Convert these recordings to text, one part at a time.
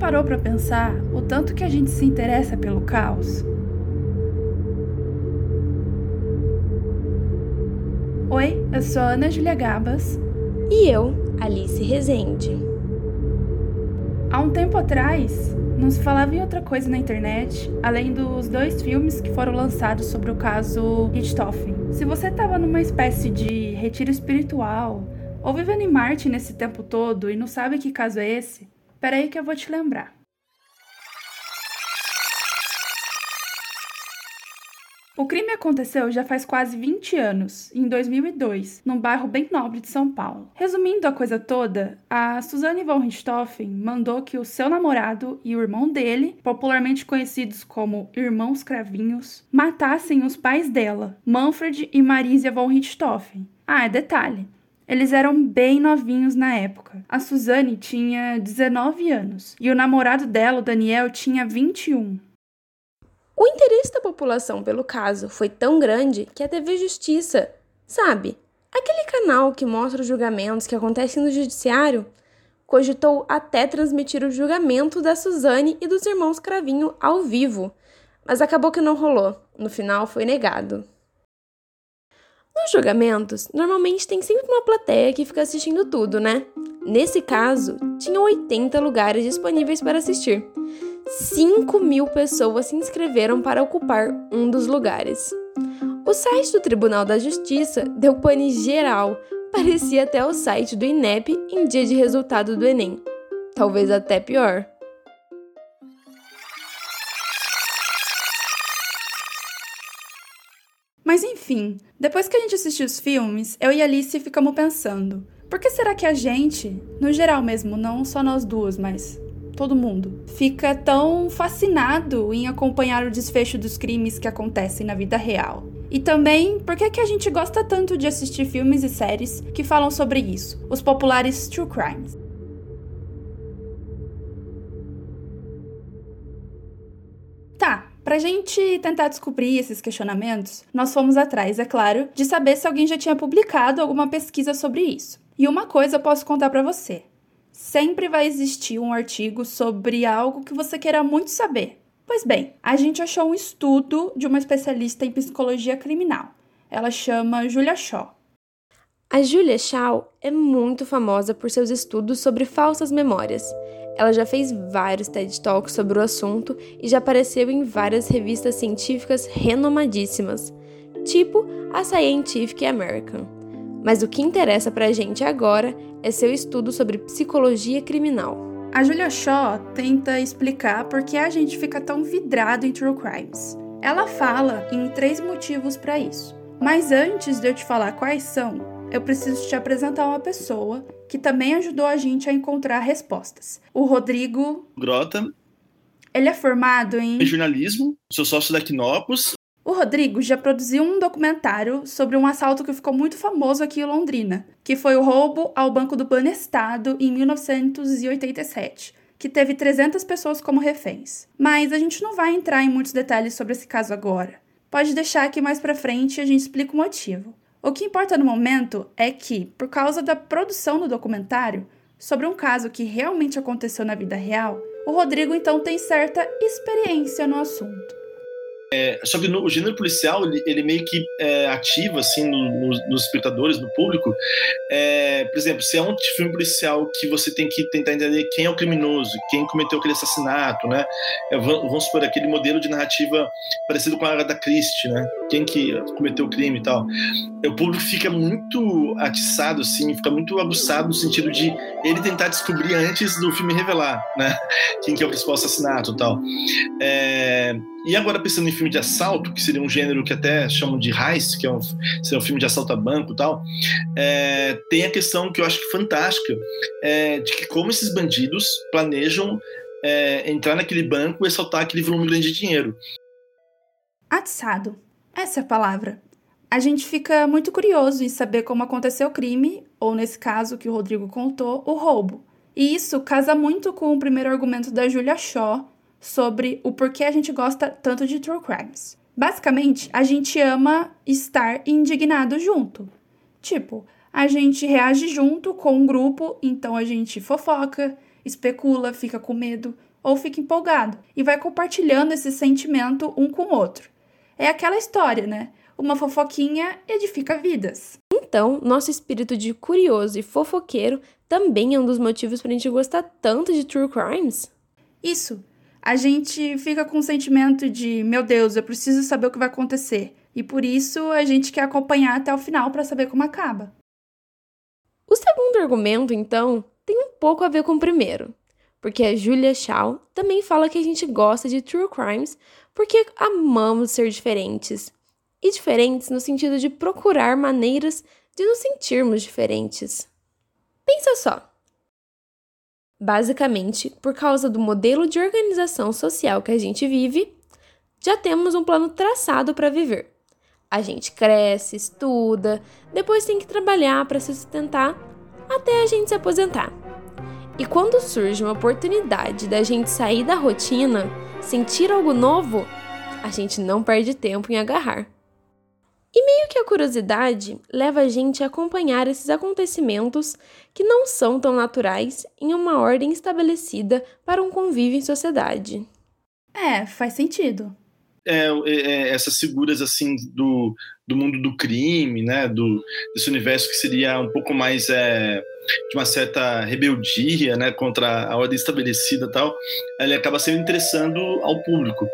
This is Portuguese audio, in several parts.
parou para pensar o tanto que a gente se interessa pelo caos? Oi, eu sou a Ana Julia Gabas. E eu, Alice Rezende. Há um tempo atrás, não se falava em outra coisa na internet, além dos dois filmes que foram lançados sobre o caso Richthofen. Se você estava numa espécie de retiro espiritual, ou vivendo em Marte nesse tempo todo e não sabe que caso é esse, peraí que eu vou te lembrar. O crime aconteceu já faz quase 20 anos, em 2002, num bairro bem nobre de São Paulo. Resumindo a coisa toda, a Suzanne von Richthofen mandou que o seu namorado e o irmão dele, popularmente conhecidos como irmãos cravinhos, matassem os pais dela, Manfred e Marisia von Richthofen. Ah, é detalhe. Eles eram bem novinhos na época. A Suzane tinha 19 anos e o namorado dela, o Daniel, tinha 21. O interesse da população pelo caso foi tão grande que a TV Justiça, sabe, aquele canal que mostra os julgamentos que acontecem no judiciário, cogitou até transmitir o julgamento da Suzane e dos irmãos Cravinho ao vivo, mas acabou que não rolou. No final foi negado. Nos julgamentos, normalmente tem sempre uma plateia que fica assistindo tudo, né? Nesse caso, tinha 80 lugares disponíveis para assistir. 5 mil pessoas se inscreveram para ocupar um dos lugares. O site do Tribunal da Justiça deu pane geral, parecia até o site do INEP em dia de resultado do Enem. Talvez até pior. Enfim, depois que a gente assistiu os filmes, eu e Alice ficamos pensando: por que será que a gente, no geral mesmo, não só nós duas, mas todo mundo, fica tão fascinado em acompanhar o desfecho dos crimes que acontecem na vida real. E também, por que, que a gente gosta tanto de assistir filmes e séries que falam sobre isso, os populares true crimes? Tá, Pra gente tentar descobrir esses questionamentos, nós fomos atrás, é claro, de saber se alguém já tinha publicado alguma pesquisa sobre isso. E uma coisa eu posso contar para você: sempre vai existir um artigo sobre algo que você queira muito saber. Pois bem, a gente achou um estudo de uma especialista em psicologia criminal. Ela chama Julia Shaw. A Julia Shaw é muito famosa por seus estudos sobre falsas memórias. Ela já fez vários TED Talks sobre o assunto e já apareceu em várias revistas científicas renomadíssimas, tipo a Scientific American. Mas o que interessa pra gente agora é seu estudo sobre psicologia criminal. A Julia Shaw tenta explicar por que a gente fica tão vidrado em true crimes. Ela fala em três motivos para isso. Mas antes de eu te falar quais são, eu preciso te apresentar uma pessoa que também ajudou a gente a encontrar respostas. O Rodrigo Grota. Ele é formado em jornalismo, sou sócio da Quinopus o Rodrigo já produziu um documentário sobre um assalto que ficou muito famoso aqui em Londrina, que foi o roubo ao Banco do Banestado em 1987, que teve 300 pessoas como reféns. Mas a gente não vai entrar em muitos detalhes sobre esse caso agora. Pode deixar que mais para frente a gente explica o motivo. O que importa no momento é que, por causa da produção do documentário, sobre um caso que realmente aconteceu na vida real, o Rodrigo então tem certa experiência no assunto. É, só que no, o gênero policial, ele, ele meio que é, ativa, assim, no, no, nos espectadores, no público. É, por exemplo, se é um filme policial que você tem que tentar entender quem é o criminoso, quem cometeu aquele assassinato, né? É, vamos supor, aquele modelo de narrativa parecido com a da Christie, né? Quem que cometeu o crime e tal. O público fica muito atiçado, assim, fica muito aguçado no sentido de ele tentar descobrir antes do filme revelar, né? Quem que é o principal assassinato e tal. É, e agora pensando em filme de assalto, que seria um gênero que até chamam de heist, que é um, seria um filme de assalto a banco e tal, é, tem a questão que eu acho que fantástica, é, de que como esses bandidos planejam é, entrar naquele banco e assaltar aquele volume grande de dinheiro. Atiçado. Essa é a palavra. A gente fica muito curioso em saber como aconteceu o crime, ou nesse caso que o Rodrigo contou, o roubo. E isso casa muito com o primeiro argumento da Julia Shaw, sobre o porquê a gente gosta tanto de true crimes. Basicamente, a gente ama estar indignado junto. Tipo, a gente reage junto com um grupo, então a gente fofoca, especula, fica com medo, ou fica empolgado e vai compartilhando esse sentimento um com o outro. É aquela história, né? Uma fofoquinha edifica vidas. Então, nosso espírito de curioso e fofoqueiro também é um dos motivos para a gente gostar tanto de true crimes? Isso. A gente fica com o sentimento de, meu Deus, eu preciso saber o que vai acontecer. E por isso a gente quer acompanhar até o final para saber como acaba. O segundo argumento, então, tem um pouco a ver com o primeiro, porque a Julia Shaw também fala que a gente gosta de true crimes porque amamos ser diferentes. E diferentes no sentido de procurar maneiras de nos sentirmos diferentes. Pensa só. Basicamente, por causa do modelo de organização social que a gente vive, já temos um plano traçado para viver. A gente cresce, estuda, depois tem que trabalhar para se sustentar até a gente se aposentar. E quando surge uma oportunidade da gente sair da rotina, sentir algo novo, a gente não perde tempo em agarrar. E meio que a curiosidade leva a gente a acompanhar esses acontecimentos que não são tão naturais em uma ordem estabelecida para um convívio em sociedade. É, faz sentido é, é, essas figuras assim do, do mundo do crime, né, do desse universo que seria um pouco mais é, de uma certa rebeldia, né, contra a ordem estabelecida, tal, ele acaba sendo interessando ao público.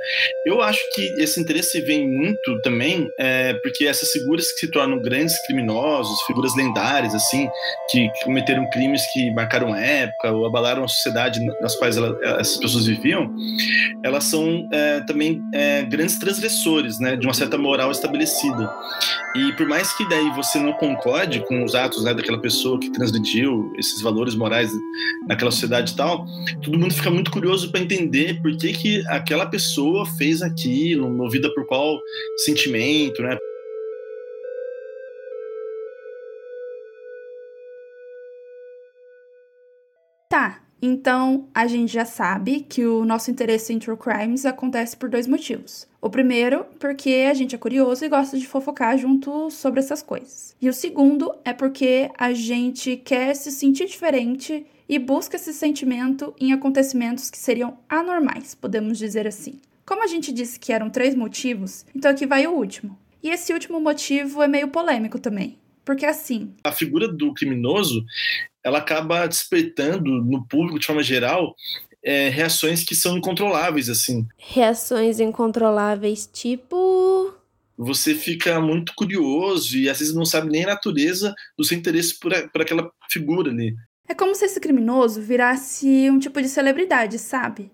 Eu acho que esse interesse vem muito também é, porque essas figuras que se tornam grandes criminosos, figuras lendárias assim, que cometeram crimes que marcaram época ou abalaram a sociedade nas quais ela, essas pessoas viviam, elas são é, também é, grandes transgressores, né, de uma certa moral estabelecida. E por mais que daí você não concorde com os atos né, daquela pessoa que transgrediu esses valores morais naquela sociedade e tal, todo mundo fica muito curioso para entender por que, que aquela pessoa fez aquilo, movida por qual sentimento, né? Tá, então, a gente já sabe que o nosso interesse em true crimes acontece por dois motivos. O primeiro, porque a gente é curioso e gosta de fofocar junto sobre essas coisas. E o segundo é porque a gente quer se sentir diferente e busca esse sentimento em acontecimentos que seriam anormais, podemos dizer assim. Como a gente disse que eram três motivos, então aqui vai o último. E esse último motivo é meio polêmico também. Porque assim. A figura do criminoso ela acaba despertando no público, de forma geral, é, reações que são incontroláveis, assim. Reações incontroláveis, tipo. Você fica muito curioso e às vezes não sabe nem a natureza do seu interesse por, por aquela figura ali. É como se esse criminoso virasse um tipo de celebridade, sabe?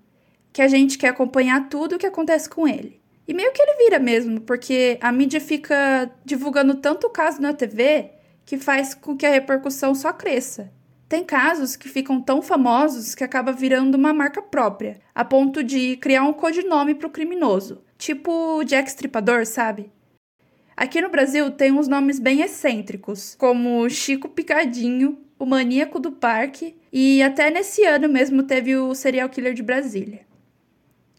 Que a gente quer acompanhar tudo o que acontece com ele. E meio que ele vira mesmo, porque a mídia fica divulgando tanto o caso na TV que faz com que a repercussão só cresça. Tem casos que ficam tão famosos que acaba virando uma marca própria, a ponto de criar um codinome para o criminoso, tipo Jack Stripador, sabe? Aqui no Brasil tem uns nomes bem excêntricos, como Chico Picadinho, o Maníaco do Parque e até nesse ano mesmo teve o Serial Killer de Brasília.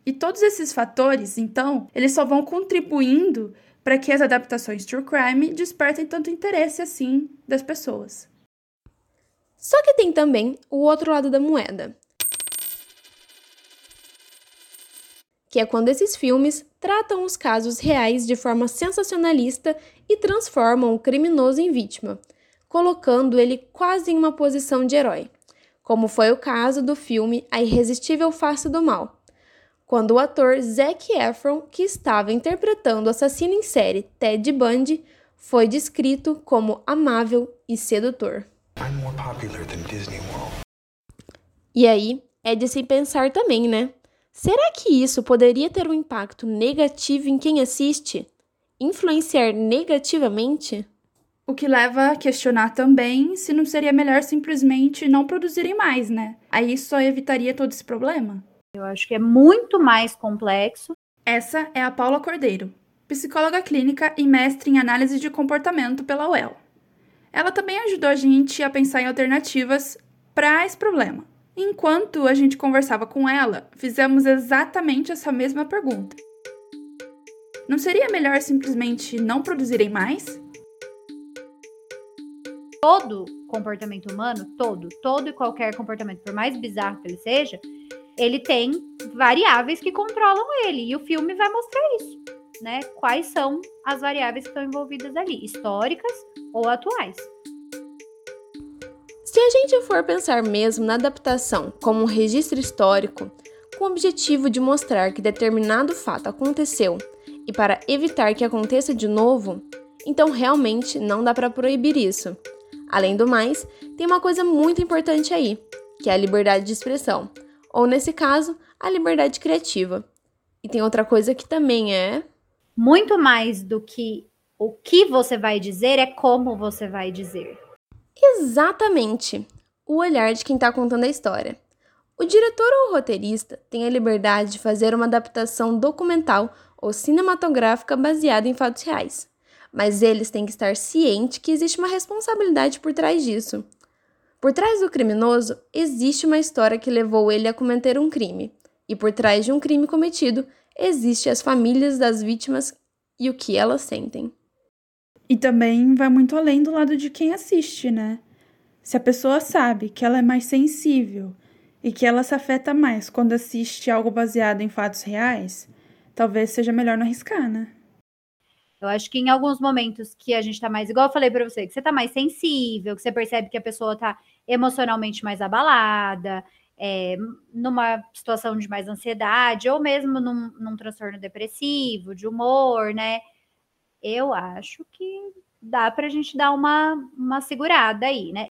E todos esses fatores, então, eles só vão contribuindo para que as adaptações true crime despertem tanto interesse assim das pessoas. Só que tem também o outro lado da moeda. Que é quando esses filmes tratam os casos reais de forma sensacionalista e transformam o criminoso em vítima, colocando ele quase em uma posição de herói, como foi o caso do filme A Irresistível Face do Mal, quando o ator Zac Efron, que estava interpretando o assassino em série Ted Bundy, foi descrito como amável e sedutor. E aí, é de se pensar também, né? Será que isso poderia ter um impacto negativo em quem assiste? Influenciar negativamente? O que leva a questionar também se não seria melhor simplesmente não produzirem mais, né? Aí só evitaria todo esse problema. Eu acho que é muito mais complexo. Essa é a Paula Cordeiro, psicóloga clínica e mestre em análise de comportamento pela UEL. Ela também ajudou a gente a pensar em alternativas para esse problema. Enquanto a gente conversava com ela, fizemos exatamente essa mesma pergunta. Não seria melhor simplesmente não produzirem mais? Todo comportamento humano, todo, todo e qualquer comportamento, por mais bizarro que ele seja, ele tem variáveis que controlam ele. E o filme vai mostrar isso, né? Quais são as variáveis que estão envolvidas ali, históricas ou atuais. Se a gente for pensar mesmo na adaptação como um registro histórico, com o objetivo de mostrar que determinado fato aconteceu e para evitar que aconteça de novo, então realmente não dá para proibir isso. Além do mais, tem uma coisa muito importante aí, que é a liberdade de expressão, ou nesse caso, a liberdade criativa. E tem outra coisa que também é muito mais do que o que você vai dizer é como você vai dizer. Exatamente! O olhar de quem está contando a história. O diretor ou roteirista tem a liberdade de fazer uma adaptação documental ou cinematográfica baseada em fatos reais, mas eles têm que estar cientes que existe uma responsabilidade por trás disso. Por trás do criminoso existe uma história que levou ele a cometer um crime, e por trás de um crime cometido existe as famílias das vítimas e o que elas sentem. E também vai muito além do lado de quem assiste, né? Se a pessoa sabe que ela é mais sensível e que ela se afeta mais quando assiste algo baseado em fatos reais, talvez seja melhor não arriscar, né? Eu acho que em alguns momentos que a gente tá mais, igual eu falei para você, que você tá mais sensível, que você percebe que a pessoa tá emocionalmente mais abalada, é, numa situação de mais ansiedade, ou mesmo num, num transtorno depressivo, de humor, né? Eu acho que dá pra gente dar uma, uma segurada aí, né?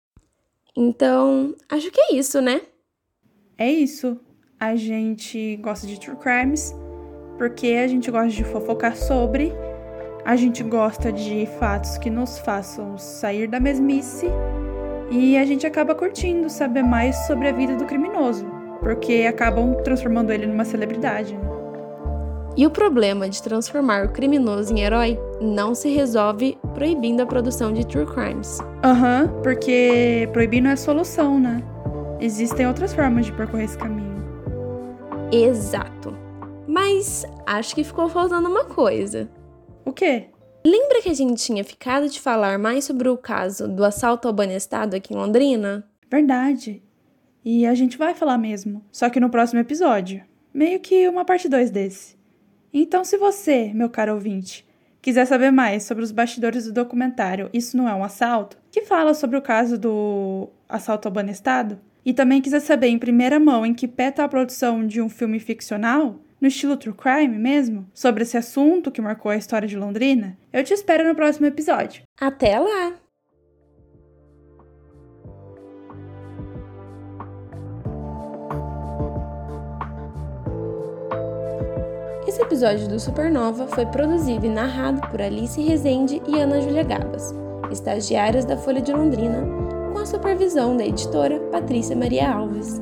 Então, acho que é isso, né? É isso. A gente gosta de true crimes porque a gente gosta de fofocar sobre, a gente gosta de fatos que nos façam sair da mesmice e a gente acaba curtindo saber mais sobre a vida do criminoso, porque acabam transformando ele numa celebridade. Né? E o problema de transformar o criminoso em herói não se resolve proibindo a produção de true crimes. Aham, uhum, porque proibir não é solução, né? Existem outras formas de percorrer esse caminho. Exato. Mas acho que ficou faltando uma coisa. O quê? Lembra que a gente tinha ficado de falar mais sobre o caso do assalto ao banestado aqui em Londrina? Verdade. E a gente vai falar mesmo, só que no próximo episódio. Meio que uma parte 2 desse. Então, se você, meu caro ouvinte, quiser saber mais sobre os bastidores do documentário Isso Não É um Assalto, que fala sobre o caso do assalto ao banestado, e também quiser saber em primeira mão em que pé está a produção de um filme ficcional, no estilo true crime mesmo, sobre esse assunto que marcou a história de Londrina, eu te espero no próximo episódio. Até lá! Esse episódio do Supernova foi produzido e narrado por Alice Rezende e Ana Júlia Gabas, estagiárias da Folha de Londrina com a supervisão da editora Patrícia Maria Alves.